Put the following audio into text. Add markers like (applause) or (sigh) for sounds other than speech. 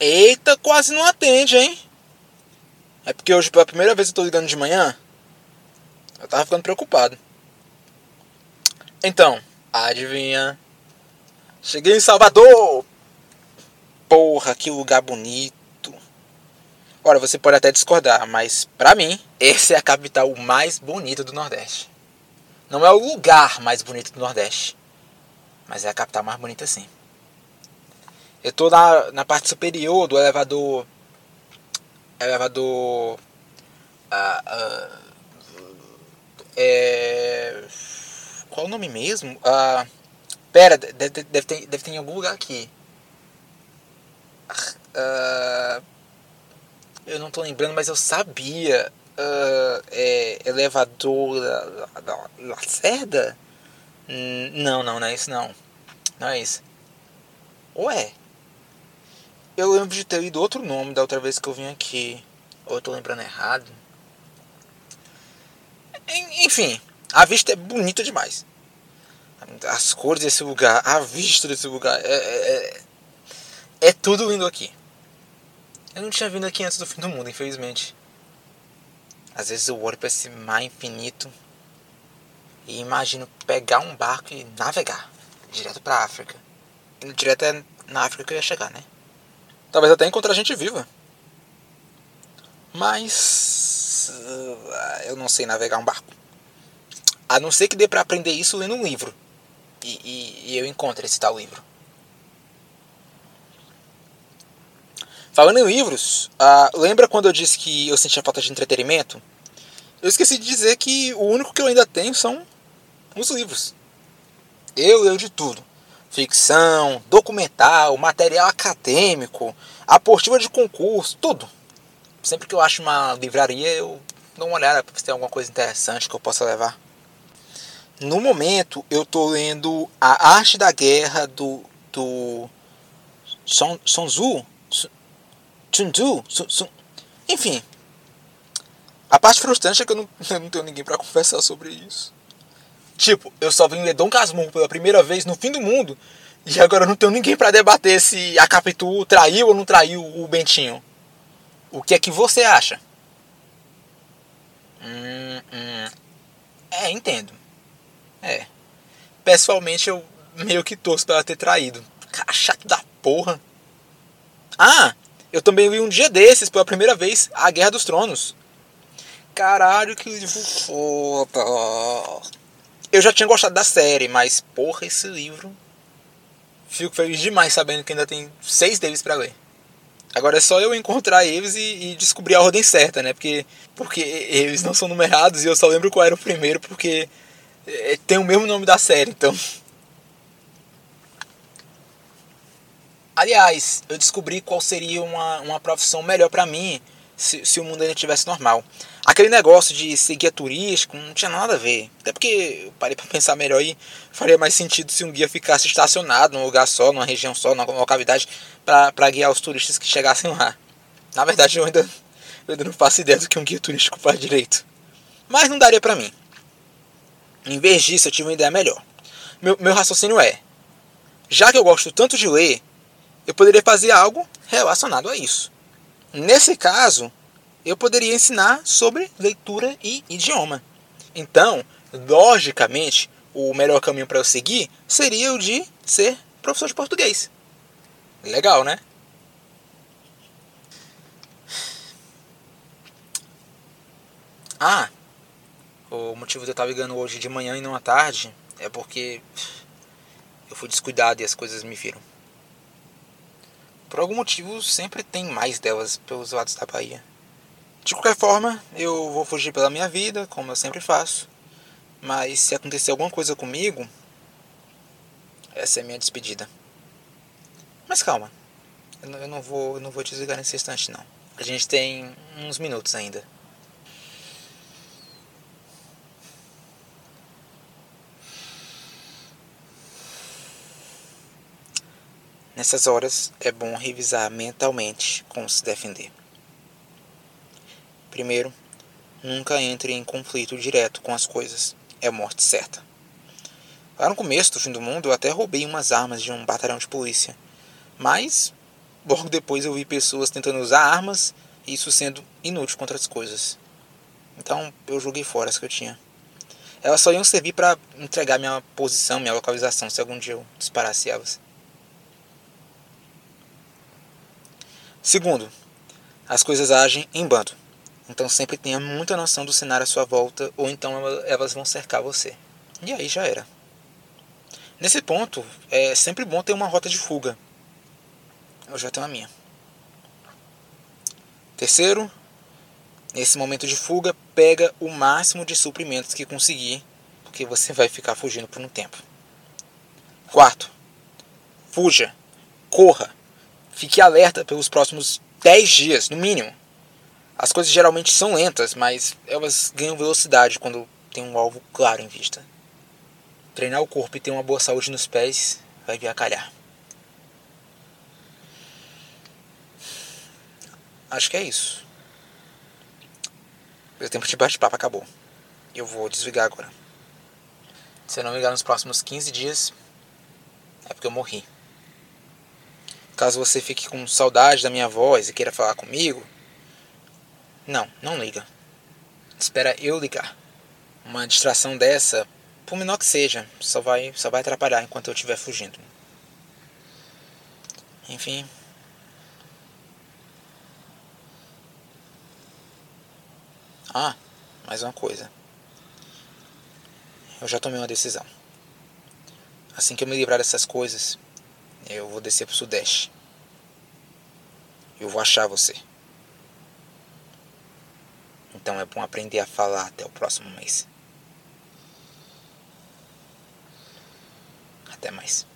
Eita, quase não atende, hein? É porque hoje pela primeira vez eu tô ligando de manhã. Eu tava ficando preocupado. Então, adivinha? Cheguei em Salvador! Porra, que lugar bonito. Ora, você pode até discordar, mas pra mim, essa é a capital mais bonita do Nordeste. Não é o lugar mais bonito do Nordeste, mas é a capital mais bonita sim. Eu tô na, na parte superior do elevador. Elevador. Uh, uh, é, qual o nome mesmo? Uh, pera, deve, deve, ter, deve ter em algum lugar aqui. Uh, eu não tô lembrando, mas eu sabia. Uh, é, elevador Lacerda? Não, não, não é isso não. Não é isso. Ou é? Eu lembro de ter lido outro nome da outra vez que eu vim aqui. Ou eu tô lembrando errado. Enfim, a vista é bonita demais. As cores desse lugar, a vista desse lugar, é, é, é, é tudo lindo aqui. Eu não tinha vindo aqui antes do fim do mundo, infelizmente. Às vezes eu olho para esse mar infinito e imagino pegar um barco e navegar direto para África. Direto é na África que eu ia chegar, né? Talvez até encontrar gente viva. Mas uh, eu não sei navegar um barco. A não ser que dê para aprender isso lendo um livro. E, e, e eu encontro esse tal livro. Falando em livros, uh, lembra quando eu disse que eu sentia falta de entretenimento? Eu esqueci de dizer que o único que eu ainda tenho são os livros. Eu leio de tudo: ficção, documental, material acadêmico, apostila de concurso, tudo. Sempre que eu acho uma livraria, eu dou uma olhada para ver se tem alguma coisa interessante que eu possa levar. No momento, eu estou lendo A Arte da Guerra do, do Sun, Sun Tzu. Sun Tzu. Sun, Sun, enfim. A parte frustrante é que eu não, (laughs) eu não tenho ninguém para (laughs) conversar sobre isso. Tipo, eu só vim ler Dom Casmurro pela primeira vez no fim do mundo e agora não tenho ninguém para debater se a Capitu traiu ou não traiu o Bentinho. O que é que você acha? Hum, hum. É, entendo. É. Pessoalmente eu meio que torço pra ela ter traído. Cara, chato da porra. Ah, eu também li um dia desses, pela primeira vez, A Guerra dos Tronos. Caralho, que livro foda. Eu já tinha gostado da série, mas porra, esse livro. Fico feliz demais sabendo que ainda tem seis deles para ler. Agora é só eu encontrar eles e, e, descobrir a ordem certa, né? Porque, porque eles não são numerados e eu só lembro qual era o primeiro porque é, tem o mesmo nome da série, então. Aliás, eu descobri qual seria uma, uma profissão melhor para mim se, se o mundo ainda tivesse normal. Aquele negócio de ser guia turístico não tinha nada a ver. Até porque eu parei para (laughs) pensar melhor e faria mais sentido se um guia ficasse estacionado num lugar só, numa região só, numa localidade, para guiar os turistas que chegassem lá. Na verdade, eu ainda, eu ainda não faço ideia do que um guia turístico faz direito. Mas não daria para mim. Em vez disso, eu tive uma ideia melhor. Meu, meu raciocínio é: já que eu gosto tanto de ler, eu poderia fazer algo relacionado a isso. Nesse caso, eu poderia ensinar sobre leitura e idioma. Então, logicamente, o melhor caminho para eu seguir seria o de ser professor de português. Legal, né? Ah, o motivo de eu estar ligando hoje de manhã e não à tarde é porque eu fui descuidado e as coisas me viram. Por algum motivo, sempre tem mais delas pelos lados da Bahia. De qualquer forma, eu vou fugir pela minha vida, como eu sempre faço. Mas se acontecer alguma coisa comigo, essa é minha despedida. Mas calma, eu não vou, eu não vou desligar nesse instante não. A gente tem uns minutos ainda. Nessas horas é bom revisar mentalmente como se defender. Primeiro, nunca entre em conflito direto com as coisas. É morte certa. Lá no começo do fim do mundo, eu até roubei umas armas de um batalhão de polícia. Mas logo depois eu vi pessoas tentando usar armas e isso sendo inútil contra as coisas. Então eu joguei fora as que eu tinha. Elas só iam servir para entregar minha posição, minha localização, se algum dia eu disparasse elas. Segundo, as coisas agem em bando. Então sempre tenha muita noção do cenário à sua volta, ou então elas vão cercar você. E aí já era. Nesse ponto, é sempre bom ter uma rota de fuga. Eu já tenho a minha. Terceiro, nesse momento de fuga, pega o máximo de suprimentos que conseguir, porque você vai ficar fugindo por um tempo. Quarto, fuja, corra, fique alerta pelos próximos 10 dias, no mínimo. As coisas geralmente são lentas, mas elas ganham velocidade quando tem um alvo claro em vista. Treinar o corpo e ter uma boa saúde nos pés vai vir a calhar. Acho que é isso. O tempo de bate-papo acabou. Eu vou desligar agora. Se eu não engano, nos próximos 15 dias é porque eu morri. Caso você fique com saudade da minha voz e queira falar comigo, não, não liga. Espera eu ligar. Uma distração dessa, por menor que seja, só vai, só vai atrapalhar enquanto eu estiver fugindo. Enfim, Ah, mais uma coisa. Eu já tomei uma decisão. Assim que eu me livrar dessas coisas, eu vou descer pro Sudeste. Eu vou achar você. Então é bom aprender a falar até o próximo mês. Até mais.